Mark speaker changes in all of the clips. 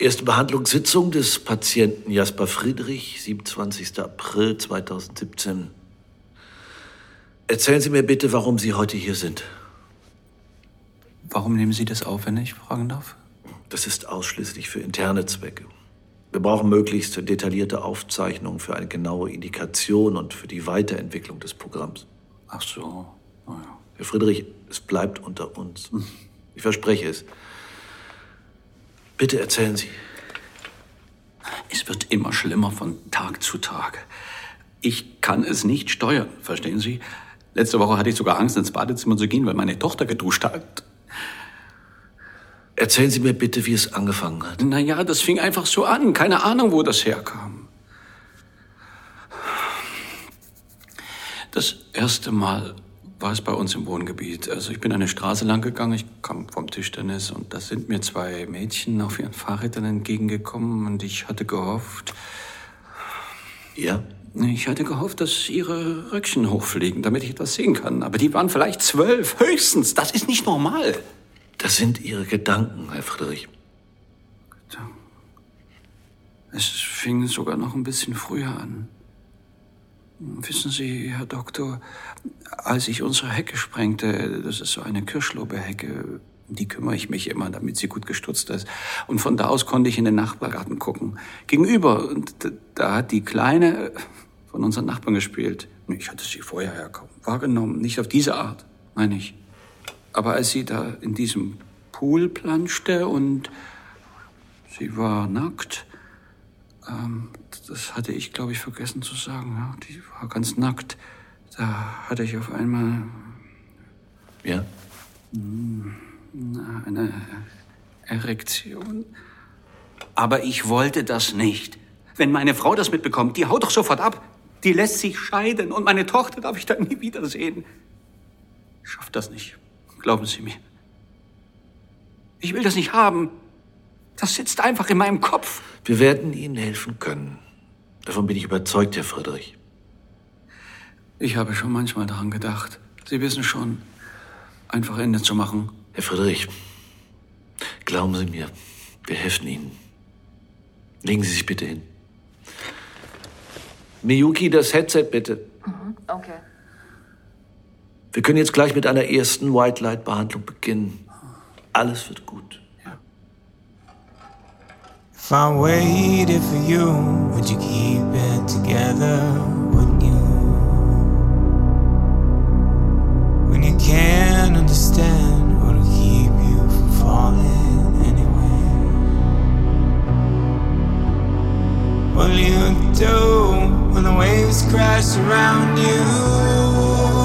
Speaker 1: Erste Behandlungssitzung des Patienten Jasper Friedrich, 27. April 2017. Erzählen Sie mir bitte, warum Sie heute hier sind.
Speaker 2: Warum nehmen Sie das auf, wenn ich fragen darf?
Speaker 1: Das ist ausschließlich für interne Zwecke. Wir brauchen möglichst detaillierte Aufzeichnungen für eine genaue Indikation und für die Weiterentwicklung des Programms.
Speaker 2: Ach so. Oh ja.
Speaker 1: Herr Friedrich, es bleibt unter uns. Ich verspreche es. Bitte erzählen Sie.
Speaker 2: Es wird immer schlimmer von Tag zu Tag. Ich kann es nicht steuern, verstehen Sie? Letzte Woche hatte ich sogar Angst, ins Badezimmer zu gehen, weil meine Tochter geduscht hat.
Speaker 1: Erzählen Sie mir bitte, wie es angefangen hat.
Speaker 2: Naja, das fing einfach so an. Keine Ahnung, wo das herkam. Das erste Mal war es bei uns im Wohngebiet. Also ich bin eine Straße lang gegangen, ich kam vom Tischtennis und da sind mir zwei Mädchen auf ihren Fahrrädern entgegengekommen und ich hatte gehofft...
Speaker 1: Ja?
Speaker 2: Ich hatte gehofft, dass ihre Röckchen hochfliegen, damit ich etwas sehen kann. Aber die waren vielleicht zwölf, höchstens. Das ist nicht normal.
Speaker 1: Das sind Ihre Gedanken, Herr Friedrich.
Speaker 2: Es fing sogar noch ein bisschen früher an. Wissen Sie, Herr Doktor, als ich unsere Hecke sprengte, das ist so eine Kirschlorbeerhecke, die kümmere ich mich immer, damit sie gut gestutzt ist. Und von da aus konnte ich in den Nachbargarten gucken. Gegenüber, und da hat die Kleine von unseren Nachbarn gespielt. Ich hatte sie vorher ja kaum wahrgenommen, nicht auf diese Art, meine ich. Aber als sie da in diesem Pool planschte und sie war nackt, ähm, das hatte ich, glaube ich, vergessen zu sagen. Ja, die war ganz nackt. Da hatte ich auf einmal.
Speaker 1: Ja?
Speaker 2: Eine Erektion. Aber ich wollte das nicht. Wenn meine Frau das mitbekommt, die haut doch sofort ab. Die lässt sich scheiden und meine Tochter darf ich dann nie wiedersehen. Ich schaff das nicht. Glauben Sie mir. Ich will das nicht haben. Das sitzt einfach in meinem Kopf.
Speaker 1: Wir werden Ihnen helfen können. Davon bin ich überzeugt, Herr Friedrich.
Speaker 2: Ich habe schon manchmal daran gedacht. Sie wissen schon, einfach Ende zu machen.
Speaker 1: Herr Friedrich, glauben Sie mir, wir helfen Ihnen. Legen Sie sich bitte hin. Miyuki, das Headset bitte.
Speaker 3: Mhm, okay.
Speaker 1: Wir können jetzt gleich mit einer ersten White Light Behandlung beginnen. Alles wird gut.
Speaker 4: If I waited for you, would you keep it together? Wouldn't you? When you can't understand what'll keep you from falling anyway. What'll you do when the waves crash around you?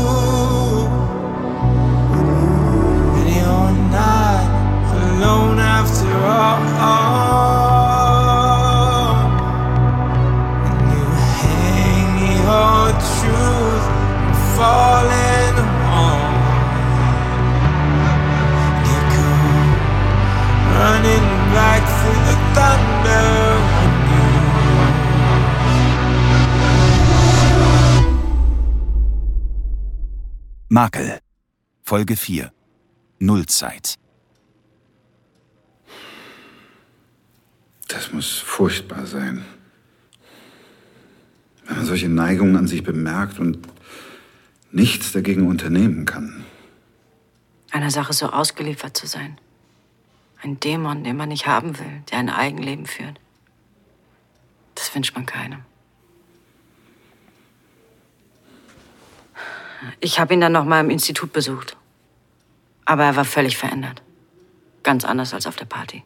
Speaker 5: Makel. Folge 4. Nullzeit.
Speaker 6: Das muss furchtbar sein. Wenn man solche Neigungen an sich bemerkt und nichts dagegen unternehmen kann.
Speaker 3: Einer Sache so ausgeliefert zu sein. Ein Dämon, den man nicht haben will, der ein Eigenleben führt. Das wünscht man keinem. Ich habe ihn dann noch mal im Institut besucht. Aber er war völlig verändert. Ganz anders als auf der Party.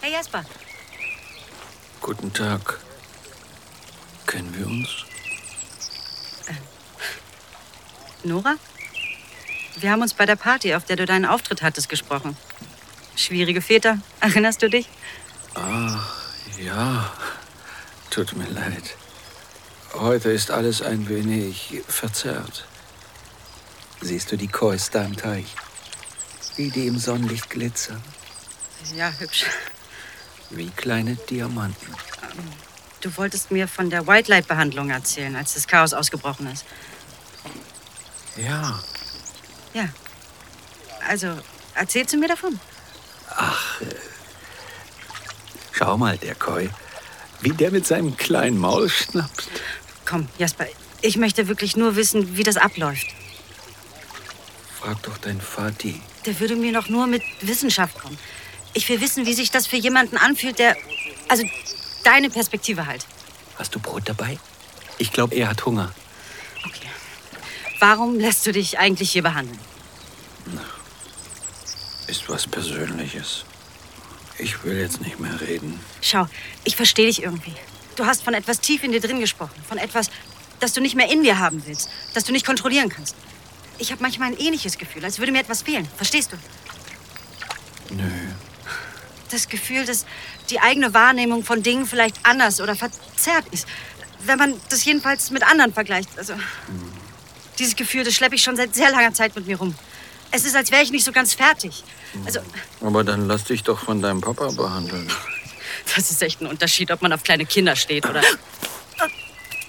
Speaker 3: Hey Jasper,
Speaker 2: Guten Tag. Kennen wir uns?
Speaker 3: Nora? Wir haben uns bei der Party, auf der du deinen Auftritt hattest, gesprochen. Schwierige Väter, erinnerst du dich?
Speaker 2: Ah, ja. Tut mir leid. Heute ist alles ein wenig verzerrt. Siehst du die Kois da im Teich? Wie die im Sonnenlicht glitzern.
Speaker 3: Ja, hübsch.
Speaker 2: Wie kleine Diamanten.
Speaker 3: Du wolltest mir von der White Light Behandlung erzählen, als das Chaos ausgebrochen ist.
Speaker 2: Ja,
Speaker 3: Ja. Also, erzählst du mir davon?
Speaker 2: Ach, äh, schau mal, der Koi. Wie der mit seinem kleinen Maul schnappt.
Speaker 3: Komm, Jasper, ich möchte wirklich nur wissen, wie das abläuft.
Speaker 2: Frag doch deinen Vati.
Speaker 3: Der würde mir noch nur mit Wissenschaft kommen. Ich will wissen, wie sich das für jemanden anfühlt, der. Also, deine Perspektive halt.
Speaker 2: Hast du Brot dabei? Ich glaube, er hat Hunger.
Speaker 3: Okay. Warum lässt du dich eigentlich hier behandeln?
Speaker 2: Ist was Persönliches. Ich will jetzt nicht mehr reden.
Speaker 3: Schau, ich verstehe dich irgendwie. Du hast von etwas tief in dir drin gesprochen. Von etwas, das du nicht mehr in dir haben willst. Das du nicht kontrollieren kannst. Ich habe manchmal ein ähnliches Gefühl, als würde mir etwas fehlen. Verstehst du?
Speaker 2: Nö.
Speaker 3: Das Gefühl, dass die eigene Wahrnehmung von Dingen vielleicht anders oder verzerrt ist. Wenn man das jedenfalls mit anderen vergleicht. Also, dieses Gefühl, das schleppe ich schon seit sehr langer Zeit mit mir rum. Es ist, als wäre ich nicht so ganz fertig. Also,
Speaker 2: Aber dann lass dich doch von deinem Papa behandeln.
Speaker 3: das ist echt ein Unterschied, ob man auf kleine Kinder steht oder.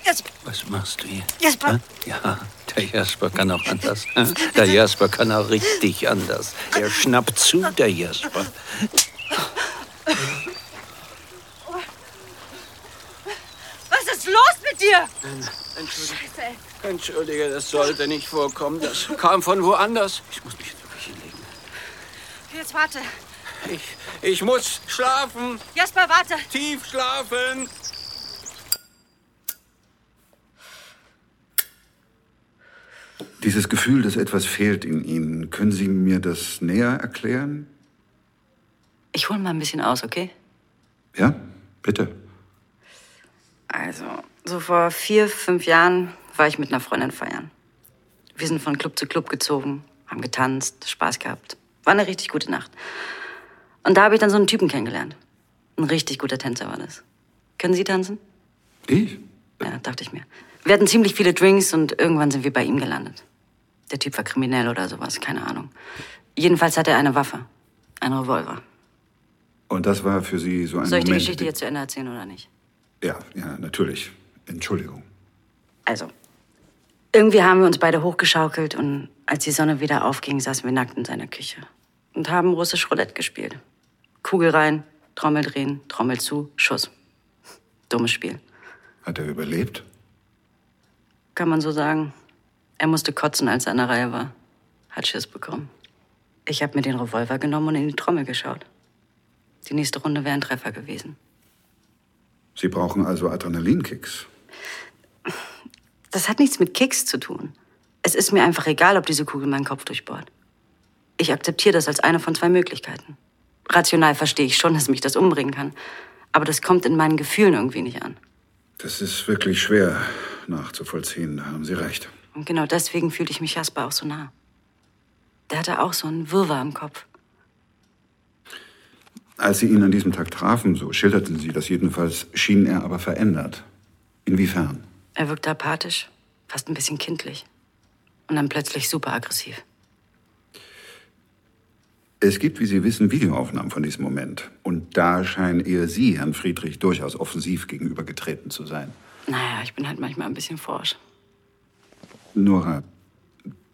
Speaker 3: Jasper,
Speaker 2: Was machst du hier?
Speaker 3: Jasper.
Speaker 2: Ja, der Jasper kann auch anders. Der Jasper kann auch richtig anders. Er schnappt zu, der Jasper.
Speaker 3: was ist los mit dir?
Speaker 2: Entschuldige,
Speaker 3: Scheiße.
Speaker 2: Entschuldige, das sollte nicht vorkommen. Das kam von woanders. Ich muss mich jetzt wirklich hinlegen.
Speaker 3: Jetzt warte.
Speaker 2: Ich, ich muss schlafen.
Speaker 3: Jasper, warte.
Speaker 2: Tief schlafen.
Speaker 6: Dieses Gefühl, dass etwas fehlt in Ihnen, können Sie mir das näher erklären?
Speaker 3: Ich hole mal ein bisschen aus, okay?
Speaker 6: Ja, bitte.
Speaker 3: Also, so vor vier, fünf Jahren war ich mit einer Freundin feiern. Wir sind von Club zu Club gezogen, haben getanzt, Spaß gehabt. War eine richtig gute Nacht. Und da habe ich dann so einen Typen kennengelernt. Ein richtig guter Tänzer war das. Können Sie tanzen?
Speaker 6: Ich?
Speaker 3: Ja, dachte ich mir. Wir hatten ziemlich viele Drinks und irgendwann sind wir bei ihm gelandet. Der Typ war kriminell oder sowas, keine Ahnung. Jedenfalls hatte er eine Waffe. Ein Revolver.
Speaker 6: Und das war für Sie so ein
Speaker 3: Soll ich die
Speaker 6: Moment...
Speaker 3: Geschichte jetzt zu Ende erzählen oder nicht?
Speaker 6: Ja, ja, natürlich. Entschuldigung.
Speaker 3: Also, irgendwie haben wir uns beide hochgeschaukelt und als die Sonne wieder aufging, saßen wir nackt in seiner Küche und haben russisch Roulette gespielt. Kugel rein, Trommel drehen, Trommel zu, Schuss. Dummes Spiel.
Speaker 6: Hat er überlebt?
Speaker 3: Kann man so sagen. Er musste kotzen, als er an der Reihe war. Hat Schiss bekommen. Ich habe mir den Revolver genommen und in die Trommel geschaut. Die nächste Runde wäre ein Treffer gewesen.
Speaker 6: Sie brauchen also Adrenalinkicks.
Speaker 3: Das hat nichts mit Kicks zu tun. Es ist mir einfach egal, ob diese Kugel meinen Kopf durchbohrt. Ich akzeptiere das als eine von zwei Möglichkeiten. Rational verstehe ich schon, dass mich das umbringen kann. Aber das kommt in meinen Gefühlen irgendwie nicht an.
Speaker 6: Das ist wirklich schwer nachzuvollziehen, da haben Sie recht.
Speaker 3: Und genau deswegen fühlte ich mich Jasper auch so nah. Der hatte auch so einen Wirrwarr im Kopf.
Speaker 6: Als Sie ihn an diesem Tag trafen, so schilderten Sie das jedenfalls, schien er aber verändert. Inwiefern?
Speaker 3: Er wirkte apathisch, fast ein bisschen kindlich. Und dann plötzlich super aggressiv.
Speaker 6: Es gibt, wie Sie wissen, Videoaufnahmen von diesem Moment. Und da scheinen eher Sie, Herrn Friedrich, durchaus offensiv gegenübergetreten zu sein.
Speaker 3: Naja, ich bin halt manchmal ein bisschen forsch.
Speaker 6: Nora,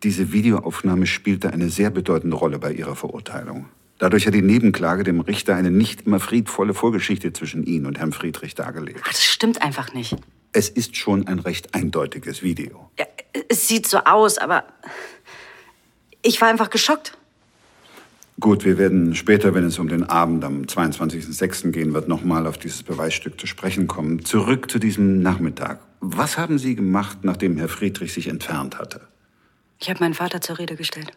Speaker 6: diese Videoaufnahme spielte eine sehr bedeutende Rolle bei Ihrer Verurteilung. Dadurch hat die Nebenklage dem Richter eine nicht immer friedvolle Vorgeschichte zwischen Ihnen und Herrn Friedrich dargelegt.
Speaker 3: Das stimmt einfach nicht.
Speaker 6: Es ist schon ein recht eindeutiges Video.
Speaker 3: Ja, es sieht so aus, aber ich war einfach geschockt.
Speaker 6: Gut, wir werden später, wenn es um den Abend am 22.06. gehen wird, nochmal auf dieses Beweisstück zu sprechen kommen. Zurück zu diesem Nachmittag. Was haben Sie gemacht, nachdem Herr Friedrich sich entfernt hatte?
Speaker 3: Ich habe meinen Vater zur Rede gestellt.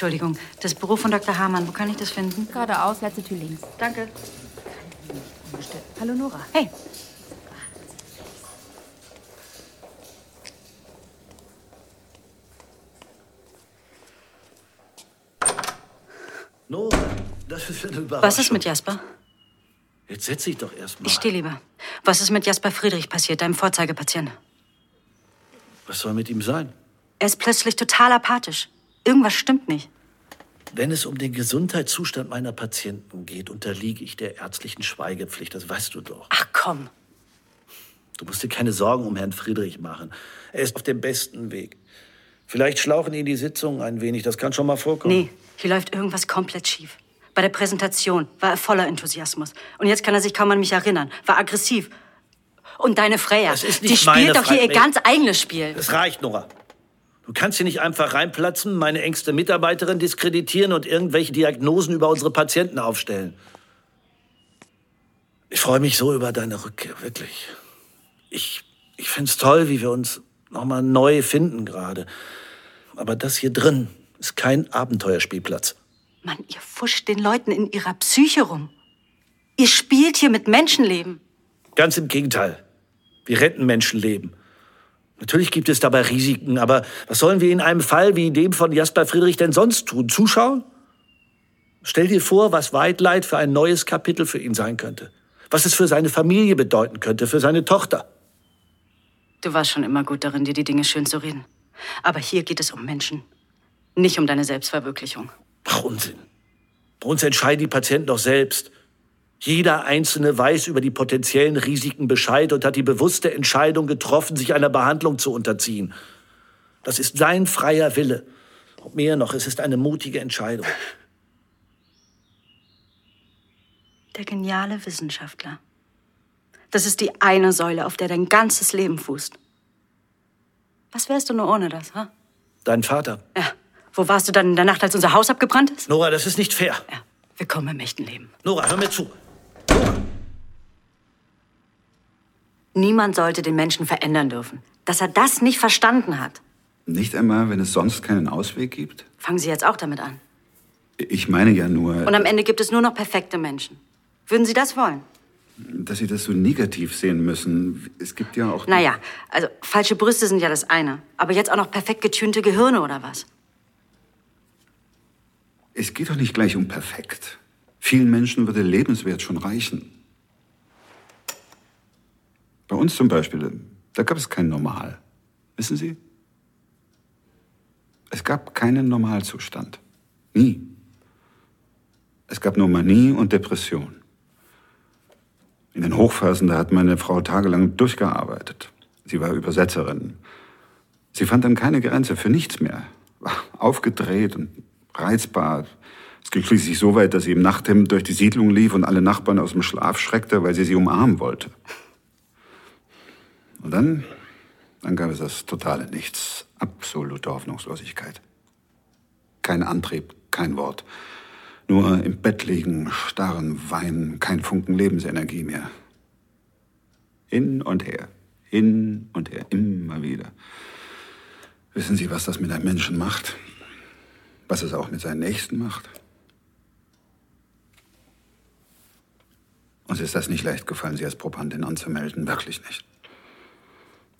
Speaker 3: Entschuldigung, das Büro von Dr. Hamann, wo kann ich das finden?
Speaker 7: Geradeaus, letzte Tür links.
Speaker 3: Danke.
Speaker 7: Hallo Nora.
Speaker 3: Hey,
Speaker 1: Nora, das ist eine Überraschung.
Speaker 3: was ist mit Jasper?
Speaker 1: Jetzt setz dich doch erst mal.
Speaker 3: Ich stehe lieber. Was ist mit Jasper Friedrich passiert, deinem Vorzeigepatient?
Speaker 1: Was soll mit ihm sein?
Speaker 3: Er ist plötzlich total apathisch. Irgendwas stimmt nicht.
Speaker 1: Wenn es um den Gesundheitszustand meiner Patienten geht, unterliege ich der ärztlichen Schweigepflicht. Das weißt du doch.
Speaker 3: Ach komm.
Speaker 1: Du musst dir keine Sorgen um Herrn Friedrich machen. Er ist auf dem besten Weg. Vielleicht schlauchen Ihnen die Sitzungen ein wenig. Das kann schon mal vorkommen.
Speaker 3: Nee, hier läuft irgendwas komplett schief. Bei der Präsentation war er voller Enthusiasmus. Und jetzt kann er sich kaum an mich erinnern. War aggressiv. Und deine Freya,
Speaker 1: Das ist
Speaker 3: die spielt doch hier ihr ganz eigenes Spiel.
Speaker 1: Es reicht, Nora. Du kannst hier nicht einfach reinplatzen, meine engste Mitarbeiterin diskreditieren und irgendwelche Diagnosen über unsere Patienten aufstellen. Ich freue mich so über deine Rückkehr, wirklich. Ich, ich finde es toll, wie wir uns nochmal neu finden gerade. Aber das hier drin ist kein Abenteuerspielplatz.
Speaker 3: Mann, ihr fuscht den Leuten in ihrer Psyche rum. Ihr spielt hier mit Menschenleben.
Speaker 1: Ganz im Gegenteil. Wir retten Menschenleben. Natürlich gibt es dabei Risiken, aber was sollen wir in einem Fall wie dem von Jasper Friedrich denn sonst tun? Zuschauen? Stell dir vor, was Whitelight für ein neues Kapitel für ihn sein könnte. Was es für seine Familie bedeuten könnte, für seine Tochter.
Speaker 3: Du warst schon immer gut darin, dir die Dinge schön zu reden. Aber hier geht es um Menschen. Nicht um deine Selbstverwirklichung.
Speaker 1: Ach, Unsinn. Bei uns entscheiden die Patienten doch selbst. Jeder Einzelne weiß über die potenziellen Risiken Bescheid und hat die bewusste Entscheidung getroffen, sich einer Behandlung zu unterziehen. Das ist sein freier Wille. Und mehr noch, es ist eine mutige Entscheidung.
Speaker 3: Der geniale Wissenschaftler. Das ist die eine Säule, auf der dein ganzes Leben fußt. Was wärst du nur ohne das, ha?
Speaker 1: Dein Vater.
Speaker 3: Ja. Wo warst du dann in der Nacht, als unser Haus abgebrannt ist?
Speaker 1: Nora, das ist nicht fair.
Speaker 3: Ja. Willkommen im echten Leben.
Speaker 1: Nora, hör mir zu.
Speaker 3: Niemand sollte den Menschen verändern dürfen. Dass er das nicht verstanden hat.
Speaker 6: Nicht einmal, wenn es sonst keinen Ausweg gibt?
Speaker 3: Fangen Sie jetzt auch damit an.
Speaker 6: Ich meine ja nur,
Speaker 3: Und am Ende gibt es nur noch perfekte Menschen. Würden Sie das wollen?
Speaker 6: dass Sie das so negativ sehen müssen. Es gibt ja auch...
Speaker 3: Naja, also falsche Brüste sind ja das eine. Aber jetzt auch noch perfekt getunte Gehirne oder was?
Speaker 6: Es geht doch nicht gleich um perfekt. Vielen Menschen würde lebenswert schon reichen. Bei uns zum Beispiel, da gab es kein Normal. Wissen Sie? Es gab keinen Normalzustand. Nie. Es gab nur Manie und Depression. In den Hochphasen, da hat meine Frau tagelang durchgearbeitet. Sie war Übersetzerin. Sie fand dann keine Grenze für nichts mehr. War aufgedreht und reizbar. Es ging schließlich so weit, dass sie im Nachthemd durch die Siedlung lief und alle Nachbarn aus dem Schlaf schreckte, weil sie sie umarmen wollte. Und dann, dann gab es das totale Nichts. Absolute Hoffnungslosigkeit. Kein Antrieb, kein Wort. Nur im Bett liegen, starren, weinen, kein Funken Lebensenergie mehr. Hin und her, hin und her, immer wieder. Wissen Sie, was das mit einem Menschen macht? Was es auch mit seinen Nächsten macht? Uns ist das nicht leicht gefallen, Sie als Probandin anzumelden, wirklich nicht.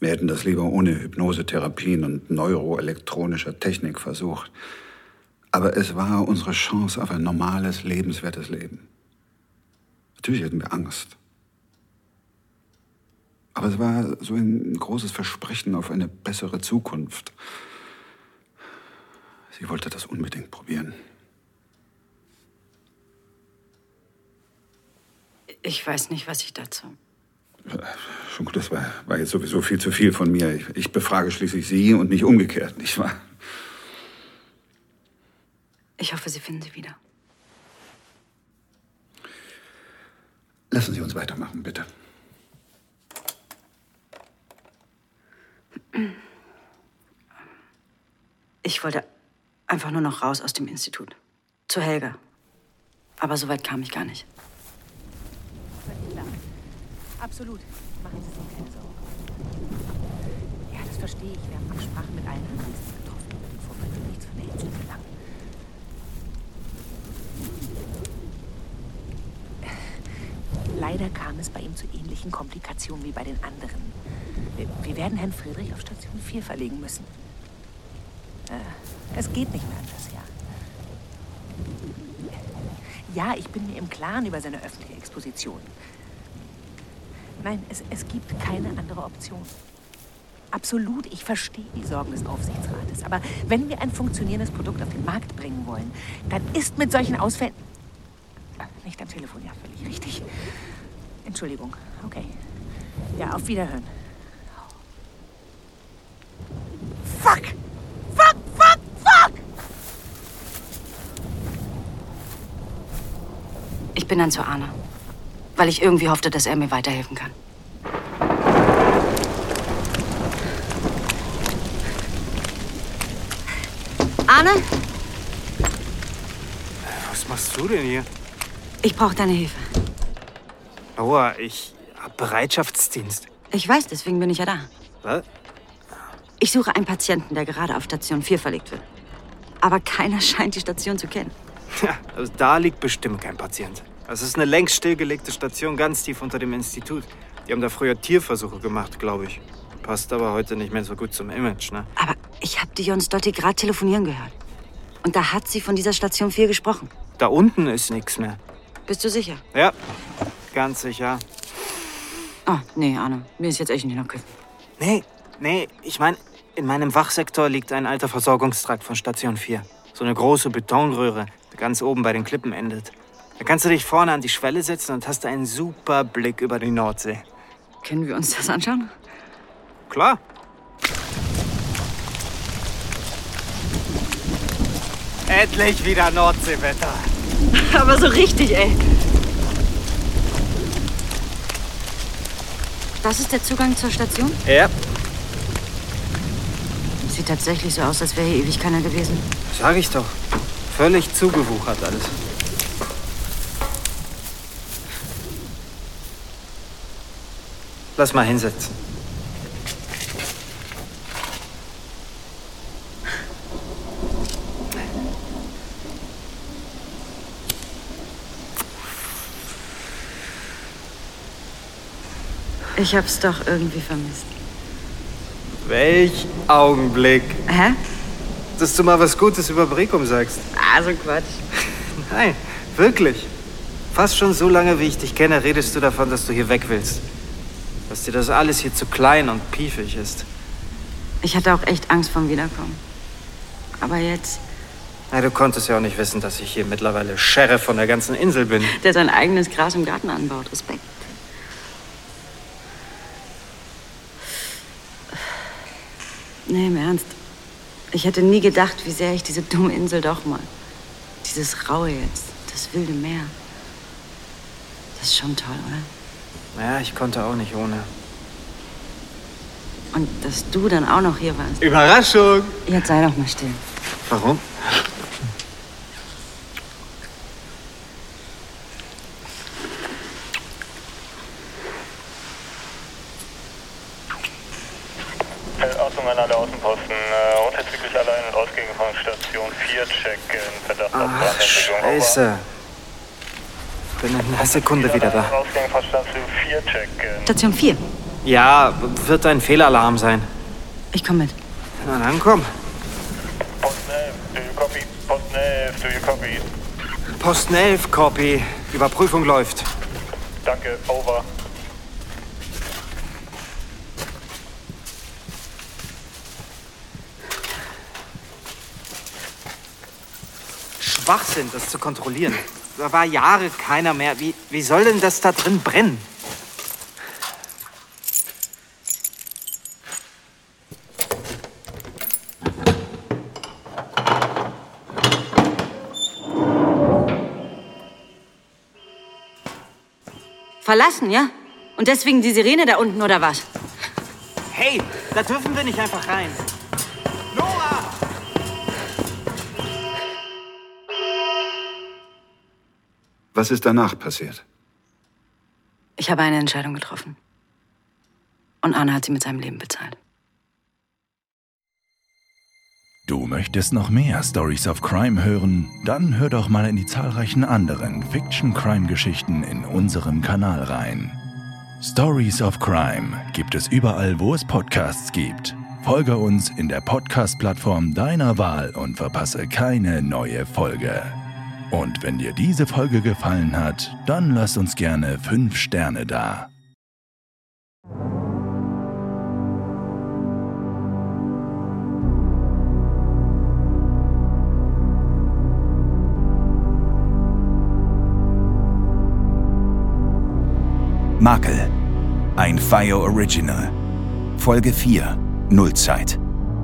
Speaker 6: Wir hätten das lieber ohne Hypnosetherapien und neuroelektronischer Technik versucht. Aber es war unsere Chance auf ein normales, lebenswertes Leben. Natürlich hatten wir Angst. Aber es war so ein großes Versprechen auf eine bessere Zukunft. Sie wollte das unbedingt probieren.
Speaker 3: Ich weiß nicht, was ich dazu.
Speaker 6: Schon gut, das war, war jetzt sowieso viel zu viel von mir. Ich, ich befrage schließlich Sie und nicht umgekehrt, nicht wahr?
Speaker 3: Ich hoffe, Sie finden sie wieder.
Speaker 6: Lassen Sie uns weitermachen, bitte.
Speaker 3: Ich wollte einfach nur noch raus aus dem Institut. Zu Helga. Aber so weit kam ich gar nicht.
Speaker 7: Absolut. Machen Sie sich keine Sorgen. Ja, das verstehe ich. Wir haben Absprachen mit allen Anwesenden getroffen. Bevor wir nichts von der Insel verlangen. Leider kam es bei ihm zu ähnlichen Komplikationen wie bei den anderen. Wir, werden Herrn Friedrich auf Station 4 verlegen müssen. Äh, es geht nicht mehr anders, ja. Ja, ich bin mir im Klaren über seine öffentliche Exposition. Nein, es, es gibt keine andere Option. Absolut, ich verstehe die Sorgen des Aufsichtsrates. Aber wenn wir ein funktionierendes Produkt auf den Markt bringen wollen, dann ist mit solchen Ausfällen... Ah, nicht am Telefon, ja, völlig richtig. Entschuldigung, okay. Ja, auf Wiederhören. Fuck! Fuck, fuck, fuck!
Speaker 3: Ich bin dann zu Anna. Weil ich irgendwie hoffte, dass er mir weiterhelfen kann. Arne,
Speaker 8: Was machst du denn hier?
Speaker 3: ich brauche deine Hilfe.
Speaker 8: Laura, ich hab Bereitschaftsdienst.
Speaker 3: Ich weiß, deswegen bin ich ja da.
Speaker 8: Was?
Speaker 3: Ich suche einen Patienten, der gerade auf Station 4 verlegt wird. Aber keiner scheint die Station zu kennen.
Speaker 8: Ja, also da liegt bestimmt kein Patient. Das ist eine längst stillgelegte Station ganz tief unter dem Institut. Die haben da früher Tierversuche gemacht, glaube ich. Passt aber heute nicht mehr so gut zum Image, ne?
Speaker 3: Aber ich habe die Jons Dotti gerade telefonieren gehört. Und da hat sie von dieser Station 4 gesprochen.
Speaker 8: Da unten ist nichts mehr.
Speaker 3: Bist du sicher?
Speaker 8: Ja, ganz sicher.
Speaker 3: Oh, nee, Arne. Mir ist jetzt echt nicht noch küssen.
Speaker 8: Nee, nee, ich meine, in meinem Wachsektor liegt ein alter Versorgungstrakt von Station 4. So eine große Betonröhre, die ganz oben bei den Klippen endet. Da kannst du dich vorne an die Schwelle setzen und hast einen super Blick über die Nordsee.
Speaker 3: Können wir uns das anschauen?
Speaker 8: Klar. Endlich wieder Nordseewetter.
Speaker 3: Aber so richtig, ey. Das ist der Zugang zur Station?
Speaker 8: Ja,
Speaker 3: Sieht tatsächlich so aus, als wäre hier ewig keiner gewesen.
Speaker 8: sag ich doch. Völlig zugewuchert alles. Lass mal hinsetzen.
Speaker 3: Ich hab's doch irgendwie vermisst.
Speaker 8: Welch Augenblick.
Speaker 3: Hä?
Speaker 8: Dass du mal was Gutes über Brekum sagst.
Speaker 3: Also Quatsch.
Speaker 8: Nein, wirklich. Fast schon so lange, wie ich dich kenne, redest du davon, dass du hier weg willst. Dass dir das alles hier zu klein und piefig ist.
Speaker 3: Ich hatte auch echt Angst vom Wiederkommen. Aber jetzt,
Speaker 8: Na, du konntest ja auch nicht wissen, dass ich hier mittlerweile Sheriff von der ganzen Insel bin.
Speaker 3: der sein eigenes Gras im Garten anbaut. Respekt. Nee, im Ernst. Ich hätte nie gedacht, wie sehr ich diese dumme Insel doch mag. Dieses Raue jetzt, das wilde Meer. Das ist schon toll, oder?
Speaker 8: Ja, ich konnte auch nicht ohne.
Speaker 3: Und dass du dann auch noch hier warst.
Speaker 8: Überraschung!
Speaker 3: Jetzt sei doch mal still.
Speaker 8: Warum?
Speaker 9: Achtung an alle Außenposten. Äh, unverzüglich alle Ein- und Ausgänge von Station 4 checken. Verdacht auf
Speaker 8: Ach,
Speaker 9: Brandentwicklung.
Speaker 8: scheiße. Einer Sekunde wieder da.
Speaker 9: Station 4 checken.
Speaker 3: Station 4.
Speaker 8: Ja, wird ein Fehlalarm sein.
Speaker 3: Ich komme mit.
Speaker 8: Na dann komm.
Speaker 9: Posten 11, do you copy? Posten 11, do you copy?
Speaker 8: Posten 11, Copy. Überprüfung läuft.
Speaker 9: Danke, over.
Speaker 8: Schwachsinn, das zu kontrollieren. Da war Jahre keiner mehr. Wie, wie soll denn das da drin brennen?
Speaker 3: Verlassen, ja? Und deswegen die Sirene da unten, oder was?
Speaker 8: Hey, da dürfen wir nicht einfach rein.
Speaker 6: Was ist danach passiert?
Speaker 3: Ich habe eine Entscheidung getroffen. Und Arne hat sie mit seinem Leben bezahlt.
Speaker 5: Du möchtest noch mehr Stories of Crime hören? Dann hör doch mal in die zahlreichen anderen Fiction-Crime-Geschichten in unserem Kanal rein. Stories of Crime gibt es überall, wo es Podcasts gibt. Folge uns in der Podcast-Plattform deiner Wahl und verpasse keine neue Folge. Und wenn dir diese Folge gefallen hat, dann lass uns gerne 5 Sterne da. Makel. Ein FIO Original. Folge 4. Nullzeit.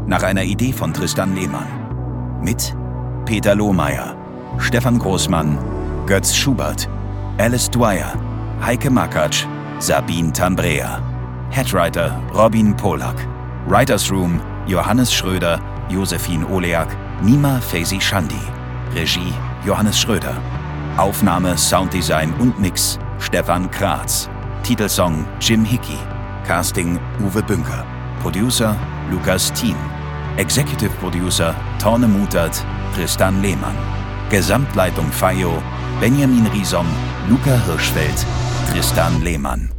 Speaker 5: Nach einer Idee von Tristan Lehmann. Mit Peter Lohmeier, Stefan Großmann, Götz Schubert,
Speaker 10: Alice Dwyer, Heike Makatsch, Sabine Tambrea. Headwriter Robin Polak. Writers Room Johannes Schröder, Josephine Oleak, Nima Faisi Shandi. Regie Johannes Schröder. Aufnahme, Sounddesign und Mix Stefan Kratz. Titelsong Jim Hickey. Casting Uwe Bünker. Producer Lukas Thiem. Executive Producer Torne Mutert, Tristan Lehmann. Gesamtleitung FAIO Benjamin Riesom, Luca Hirschfeld, Tristan Lehmann.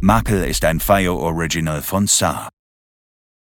Speaker 10: Makel ist ein FIO Original von Saar.